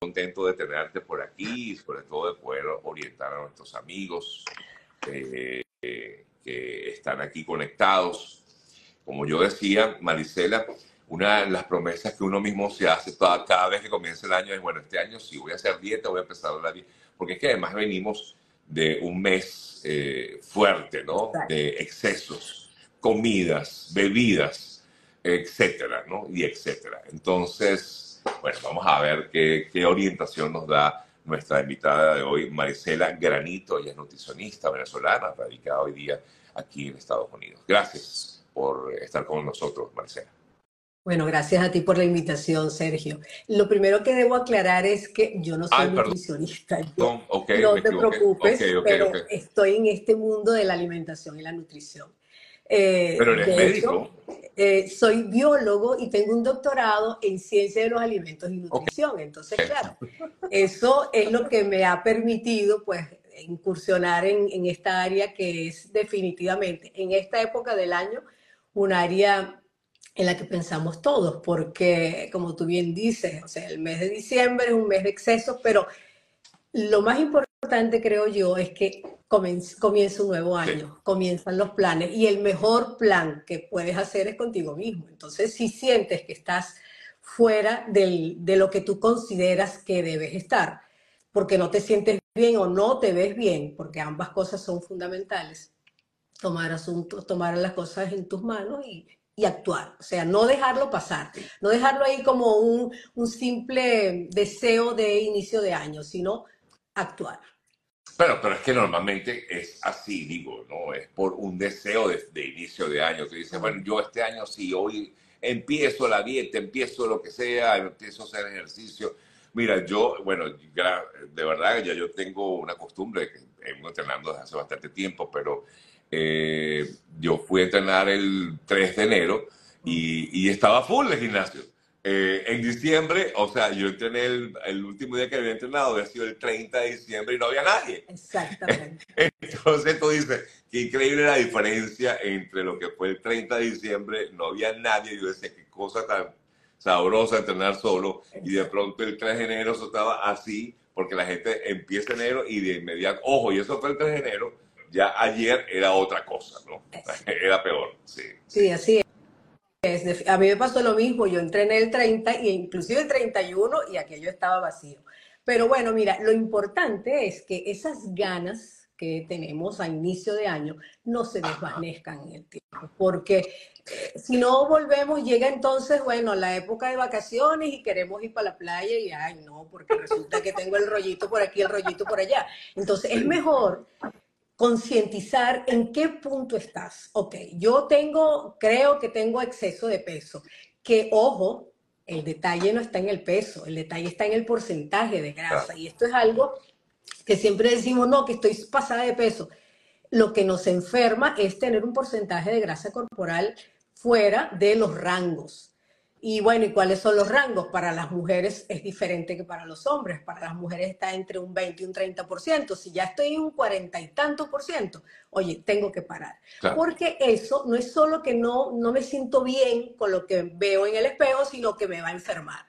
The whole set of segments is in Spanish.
contento de tenerte por aquí y sobre todo de poder orientar a nuestros amigos eh, que están aquí conectados. Como yo decía, Marisela, una de las promesas que uno mismo se hace toda, cada vez que comienza el año es, bueno, este año sí voy a hacer dieta, voy a empezar a la dieta, porque es que además venimos de un mes eh, fuerte, ¿no? De excesos, comidas, bebidas, etcétera, ¿no? Y etcétera. Entonces, bueno, vamos a ver qué, orientación nos da nuestra invitada de hoy, Marisela Granito. Ella es nutricionista venezolana, radicada hoy día aquí en Estados Unidos. Gracias por estar con nosotros, Marisela. Bueno, gracias a ti por la invitación, Sergio. Lo primero que debo aclarar es que yo no soy nutricionista. no te preocupes, pero estoy en este mundo de la alimentación y la nutrición. Eh, pero eres médico. Eh, soy biólogo y tengo un doctorado en ciencia de los alimentos y nutrición. Entonces, claro, eso es lo que me ha permitido, pues, incursionar en, en, esta área que es definitivamente, en esta época del año, un área en la que pensamos todos, porque, como tú bien dices, o sea, el mes de diciembre es un mes de excesos, pero lo más importante, creo yo, es que comienza un nuevo año, comienzan los planes y el mejor plan que puedes hacer es contigo mismo. Entonces, si sientes que estás fuera de lo que tú consideras que debes estar, porque no te sientes bien o no te ves bien, porque ambas cosas son fundamentales, tomar asuntos, tomar las cosas en tus manos y, actuar. O sea, no dejarlo pasar, no dejarlo ahí como un, un simple deseo de inicio de año, sino actuar. Pero, pero es que normalmente es así, digo, ¿no? Es por un deseo de, inicio de año. Tú dices, bueno, yo este año sí, hoy empiezo la dieta, empiezo lo que sea, empiezo a hacer ejercicio. Mira, yo, bueno, de verdad ya yo tengo una costumbre que vengo entrenando desde hace bastante tiempo, pero eh, yo fui a entrenar el 3 de enero y, y estaba full el gimnasio. Eh, en diciembre, o sea, yo entrené el, el, último día que había entrenado, había sido el 30 de diciembre y no había nadie. Exactamente. Entonces tú dices, qué increíble la diferencia entre lo que fue el 30 de diciembre, no había nadie, yo decía, qué cosa tan sabrosa entrenar solo, y de pronto el 3 de enero eso estaba así, porque la gente empieza enero y de inmediato, ojo, y eso fue el 3 de enero, ya ayer era otra cosa, ¿no? Era peor, sí. Sí, así es a mí me pasó lo mismo, yo entrené el 30 e inclusive el 31 y aquello estaba vacío. Pero bueno, mira, lo importante es que esas ganas que tenemos a inicio de año no se desvanezcan en el tiempo, porque si no volvemos, llega entonces, bueno, la época de vacaciones y queremos ir para la playa y, ay, no, porque resulta que tengo el rollito por aquí, el rollito por allá. Entonces, es mejor concientizar en qué punto estás. Ok, yo tengo, creo que tengo exceso de peso. Que ojo, el detalle no está en el peso, el detalle está en el porcentaje de grasa. Y esto es algo que siempre decimos, no, que estoy pasada de peso. Lo que nos enferma es tener un porcentaje de grasa corporal fuera de los rangos. Y bueno, ¿y cuáles son los rangos? Para las mujeres es diferente que para los hombres. Para las mujeres está entre un 20 y un 30%. Si ya estoy en un 40 y tanto por ciento, oye, tengo que parar. Porque eso no es solo que no, no me siento bien con lo que veo en el espejo, sino que me va a enfermar.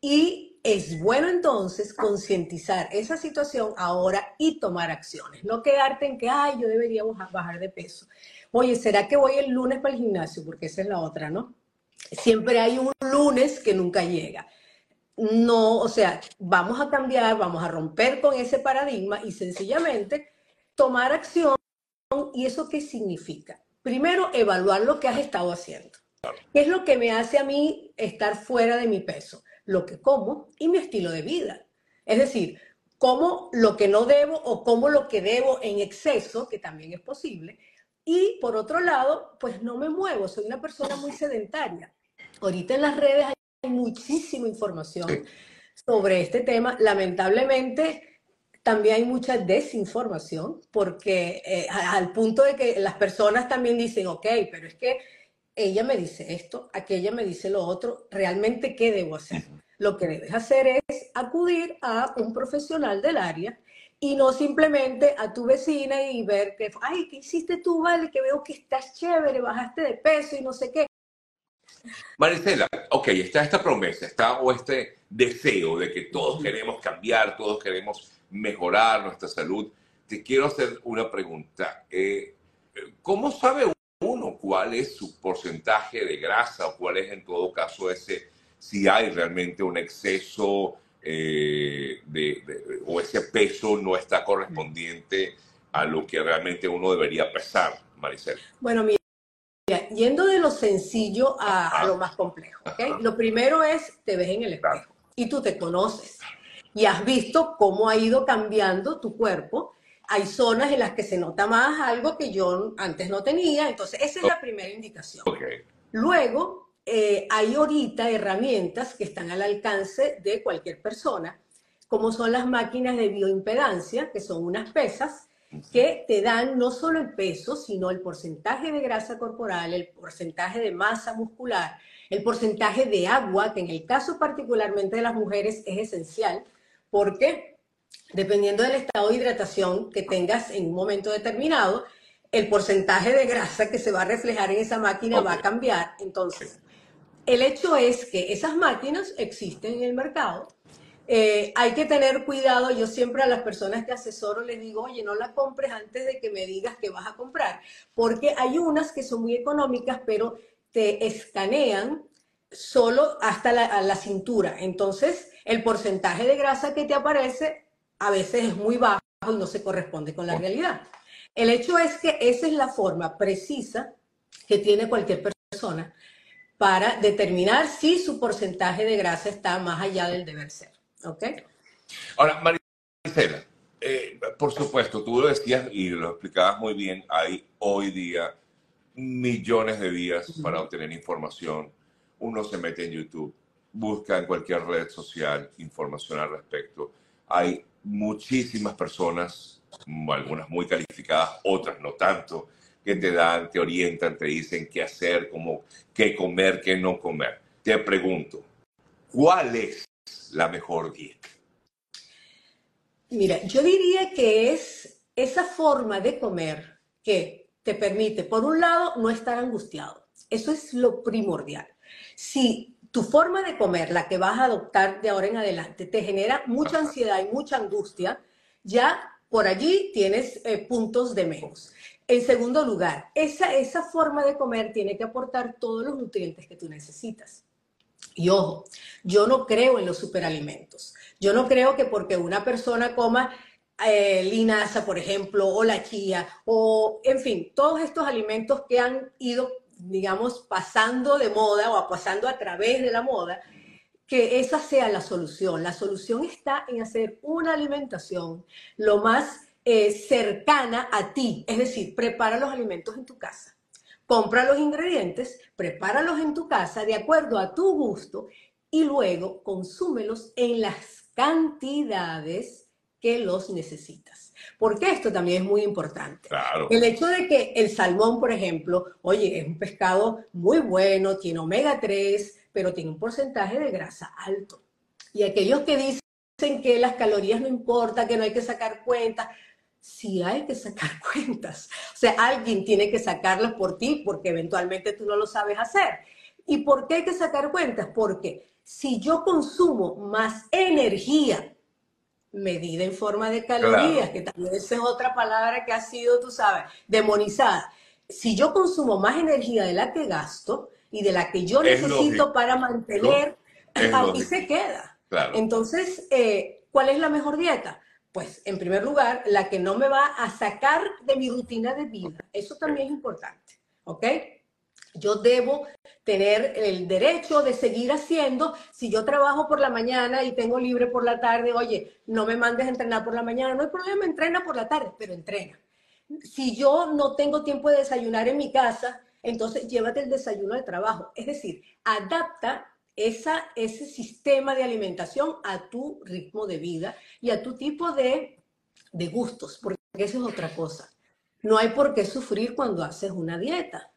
Y es bueno entonces concientizar esa situación ahora y tomar acciones. No quedarte en que, ay, yo debería bajar de peso. Oye, ¿será que voy el lunes para el gimnasio? Porque esa es la otra, ¿no? Siempre hay un lunes que nunca llega. No, o sea, vamos a cambiar, vamos a romper con ese paradigma y sencillamente tomar acción. ¿Y eso qué significa? Primero, evaluar lo que has estado haciendo. ¿Qué es lo que me hace a mí estar fuera de mi peso? Lo que como y mi estilo de vida. Es decir, como lo que no debo o como lo que debo en exceso, que también es posible. Y por otro lado, pues no me muevo, soy una persona muy sedentaria. Ahorita en las redes hay muchísima información sobre este tema. Lamentablemente, también hay mucha desinformación, porque eh, al punto de que las personas también dicen, ok, pero es que ella me dice esto, aquella me dice lo otro, ¿realmente qué debo hacer? Lo que debes hacer es acudir a un profesional del área y no simplemente a tu vecina y ver que, ay, ¿qué hiciste tú, vale? Que veo que estás chévere, bajaste de peso y no sé qué. Maricela, ok, está esta promesa, está o este deseo de que todos queremos cambiar, todos queremos mejorar nuestra salud, te quiero hacer una pregunta. Eh, ¿Cómo sabe uno cuál es su porcentaje de grasa o cuál es en todo caso ese, si hay realmente un exceso eh, de, o ese peso no está correspondiente a lo que realmente uno debería pesar, Maricel? Bueno, mira, yendo de lo sencillo a, lo más complejo, Lo primero es, te ves en el espejo y tú te conoces y has visto cómo ha ido cambiando tu cuerpo. Hay zonas en las que se nota más algo que yo antes no tenía, entonces esa es la primera indicación. Luego, eh, hay ahorita herramientas que están al alcance de cualquier persona, como son las máquinas de bioimpedancia, que son unas pesas que te dan no solo el peso, sino el porcentaje de grasa corporal, el porcentaje de masa muscular, el porcentaje de agua, que en el caso particularmente de las mujeres es esencial, porque dependiendo del estado de hidratación que tengas en un momento determinado, el porcentaje de grasa que se va a reflejar en esa máquina va a cambiar. Entonces, el hecho es que esas máquinas existen en el mercado. Eh, hay que tener cuidado. Yo siempre a las personas que asesoro les digo, oye, no la compres antes de que me digas que vas a comprar, porque hay unas que son muy económicas, pero te escanean solo hasta la, la cintura. Entonces, el porcentaje de grasa que te aparece a veces es muy bajo y no se corresponde con la realidad. El hecho es que esa es la forma precisa que tiene cualquier persona para determinar si su porcentaje de grasa está más allá del deber ser. ¿Ok? Ahora, Marisela, eh, por supuesto, tú lo decías y lo explicabas muy bien, hay hoy día millones de vías para obtener información. Uno se mete en YouTube, busca en cualquier red social información al respecto. Hay muchísimas personas, algunas muy calificadas, otras no tanto, que te dan, te orientan, te dicen qué hacer, cómo, qué comer, qué no comer. Te pregunto, ¿cuál es la mejor dieta? Mira, yo diría que es esa forma de comer que te permite, por un lado, no estar angustiado. Eso es lo primordial. Si tu forma de comer, la que vas a adoptar de ahora en adelante, te genera mucha ansiedad y mucha angustia, ya por allí tienes eh, puntos de menos. En segundo lugar, esa, esa forma de comer tiene que aportar todos los nutrientes que tú necesitas. Y ojo, yo no creo en los superalimentos. Yo no creo que porque una persona coma eh, linaza, por ejemplo, o la chía, o en fin, todos estos alimentos que han ido digamos, pasando de moda o pasando a través de la moda, que esa sea la solución. La solución está en hacer una alimentación lo más eh, cercana a ti, es decir, prepara los alimentos en tu casa. Compra los ingredientes, prepáralos en tu casa de acuerdo a tu gusto y luego consúmelos en las cantidades que los necesitas. Porque esto también es muy importante. El hecho de que el salmón, por ejemplo, oye, es un pescado muy bueno, tiene omega 3, pero tiene un porcentaje de grasa alto. Y aquellos que dicen que las calorías no importa, que no hay que sacar cuentas, sí hay que sacar cuentas. O sea, alguien tiene que sacarlas por ti porque eventualmente tú no lo sabes hacer. ¿Y por qué hay que sacar cuentas? Porque si yo consumo más energía medida en forma de calorías, que también esa es otra palabra que ha sido, tú sabes, demonizada. Si yo consumo más energía de la que gasto y de la que yo necesito para mantener, aquí se queda. Entonces, eh, ¿cuál es la mejor dieta? Pues, en primer lugar, la que no me va a sacar de mi rutina de vida. Eso también es importante, ¿ok? Yo debo tener el derecho de seguir haciendo. Si yo trabajo por la mañana y tengo libre por la tarde, oye, no me mandes a entrenar por la mañana, no hay problema, entrena por la tarde, pero entrena. Si yo no tengo tiempo de desayunar en mi casa, entonces llévate el desayuno al trabajo. Es decir, adapta esa, ese sistema de alimentación a tu ritmo de vida y a tu tipo de, de gustos, porque eso es otra cosa. No hay por qué sufrir cuando haces una dieta.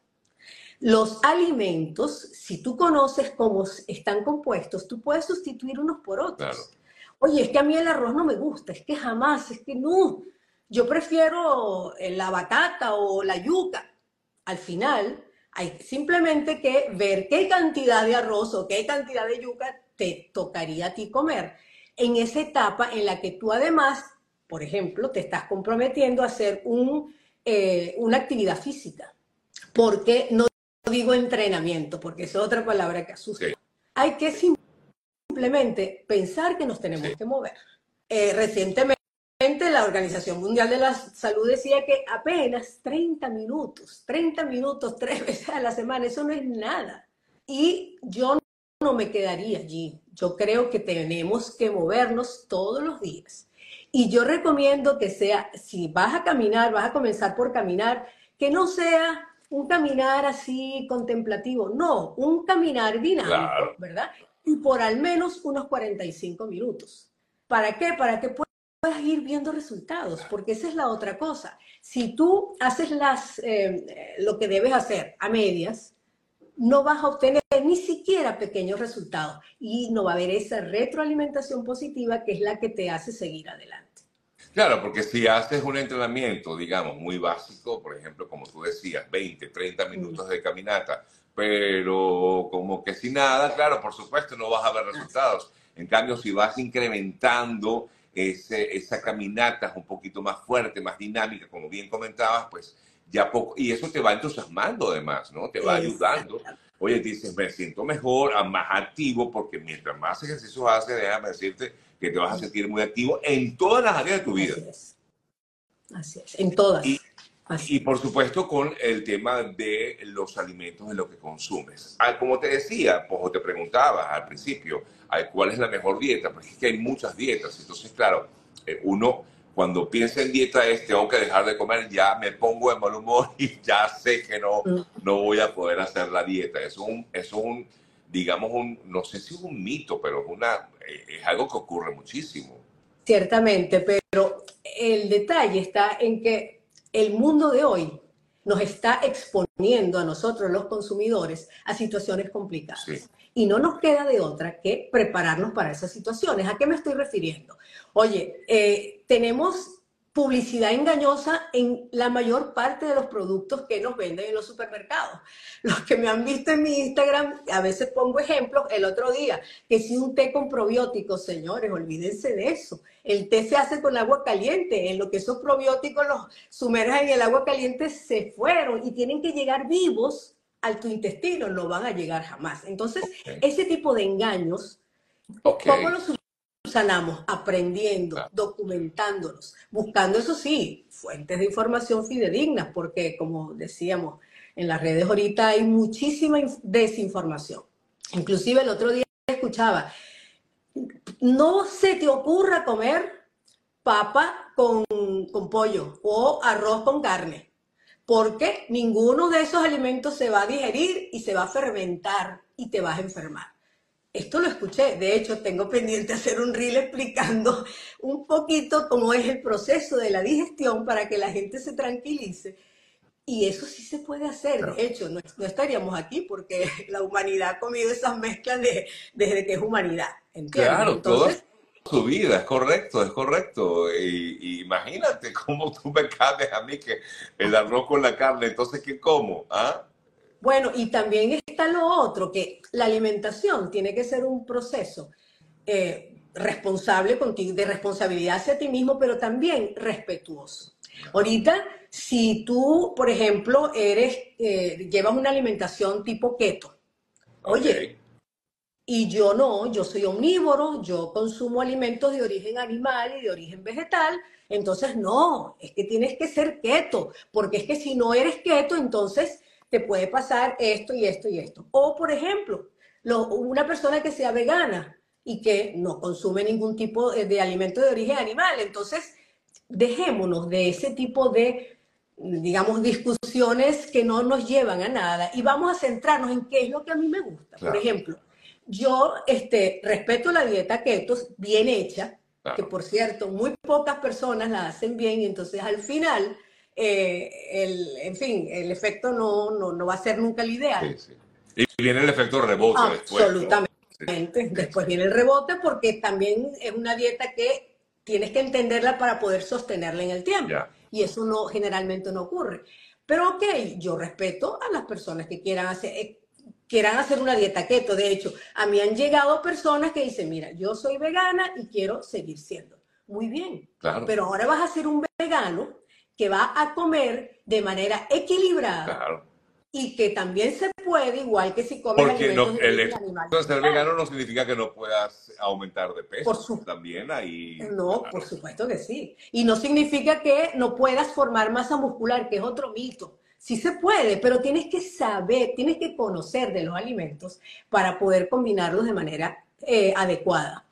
Los alimentos, si tú conoces cómo están compuestos, tú puedes sustituir unos por otros. Oye, es que a mí el arroz no me gusta, es que jamás, es que no. Yo prefiero la batata o la yuca. Al final, hay simplemente que ver qué cantidad de arroz o qué cantidad de yuca te tocaría a ti comer. En esa etapa en la que tú además, por ejemplo, te estás comprometiendo a hacer un, eh, una actividad física. Porque no digo entrenamiento, porque es otra palabra que asusta. Hay que simplemente pensar que nos tenemos que mover. Eh, recientemente la Organización Mundial de la Salud decía que apenas 30 minutos, 30 minutos tres veces a la semana, eso no es nada. Y yo no me quedaría allí. Yo creo que tenemos que movernos todos los días. Y yo recomiendo que sea, si vas a caminar, vas a comenzar por caminar, que no sea un caminar así contemplativo, no, un caminar dinámico, ¿verdad? Y por al menos unos 45 minutos. ¿Para qué? Para que puedas ir viendo resultados, porque esa es la otra cosa. Si tú haces las, eh, lo que debes hacer a medias, no vas a obtener ni siquiera pequeños resultados y no va a haber esa retroalimentación positiva que es la que te hace seguir adelante. Claro, porque si haces un entrenamiento, digamos, muy básico, por ejemplo, como tú decías, 20, 30 minutos de caminata, pero como que sin nada, claro, por supuesto no vas a ver resultados. En cambio, si vas incrementando ese, esa caminata un poquito más fuerte, más dinámica, como bien comentabas, pues ya poco, y eso te va entusiasmando además, ¿no? Te va ayudando. Oye, dices, me siento mejor, más activo, porque mientras más ejercicios haces, déjame decirte, que te vas a sentir muy activo en todas las áreas de tu vida. Así es, en todas. Y, y, por supuesto con el tema de los alimentos de lo que consumes. Como te decía, pues, te preguntaba al principio, ¿cuál es la mejor dieta? Porque es que hay muchas dietas. Entonces, claro, eh, uno cuando piensa en dieta es tengo que dejar de comer, ya me pongo de mal humor y ya sé que no, mm. no voy a poder hacer la dieta. Es un, es un digamos, un, no sé si es un mito, pero es, una, es algo que ocurre muchísimo. Ciertamente, pero el detalle está en que el mundo de hoy nos está exponiendo a nosotros los consumidores a situaciones complicadas. Y no nos queda de otra que prepararnos para esas situaciones. ¿A qué me estoy refiriendo? Oye, eh, tenemos publicidad engañosa en la mayor parte de los productos que nos venden en los supermercados. Los que me han visto en mi Instagram, a veces pongo ejemplos, el otro día, que si un té con probióticos, señores, olvídense de eso. El té se hace con agua caliente, en lo que esos probióticos los sumergen en el agua caliente se fueron y tienen que llegar vivos al tu intestino, no van a llegar jamás. Entonces, ese tipo de engaños, ¿cómo los sanamos aprendiendo, documentándonos, buscando, eso sí, fuentes de información fidedignas, porque como decíamos, en las redes ahorita hay muchísima desinformación. Inclusive el otro día escuchaba, no se te ocurra comer papa con, con pollo o arroz con carne, porque ninguno de esos alimentos se va a digerir y se va a fermentar y te vas a enfermar. Esto lo escuché, de hecho tengo pendiente hacer un reel explicando un poquito cómo es el proceso de la digestión para que la gente se tranquilice. Y eso sí se puede hacer, de hecho, no, estaríamos aquí porque la humanidad ha comido esas mezclas desde que es humanidad. Claro, Entonces, toda su vida, es correcto, es correcto. Y, imagínate cómo tú me cambias a mí que el arroz con la carne, entonces ¿qué como? ¿Ah? Bueno, y también está lo otro, que la alimentación tiene que ser un proceso eh, responsable contigo, de responsabilidad hacia ti mismo, pero también respetuoso. Ahorita, si tú, por ejemplo, eres, eh, llevas una alimentación tipo keto, oye, y yo no, yo soy omnívoro, yo consumo alimentos de origen animal y de origen vegetal, entonces no, es que tienes que ser keto, porque es que si no eres keto, entonces te puede pasar esto y esto y esto. O, por ejemplo, una persona que sea vegana y que no consume ningún tipo de, alimento de origen animal. Entonces, dejémonos de ese tipo de, digamos, discusiones que no nos llevan a nada y vamos a centrarnos en qué es lo que a mí me gusta. Por ejemplo, yo este, respeto la dieta keto bien hecha, que por cierto, muy pocas personas la hacen bien y entonces al final eh, el, en fin, el efecto no, no, va a ser nunca el ideal. Y viene el efecto rebote Absolutamente. Después, después viene el rebote porque también es una dieta que tienes que entenderla para poder sostenerla en el tiempo. Y eso no generalmente no ocurre. Pero ok, yo respeto a las personas que quieran hacer. Eh, quieran hacer una dieta keto. De hecho, a mí han llegado personas que dicen, mira, yo soy vegana y quiero seguir siendo. Muy bien, Claro. pero ahora vas a ser un vegano que va a comer de manera equilibrada Claro. y que también se puede, igual que si comes Porque no, alimentos de el de ser vegano no significa que no puedas aumentar de peso. Por supuesto. También ahí. No, claro. por supuesto que sí. Y no significa que no puedas formar masa muscular, que es otro mito. Sí se puede, pero tienes que saber, tienes que conocer de los alimentos para poder combinarlos de manera eh, adecuada.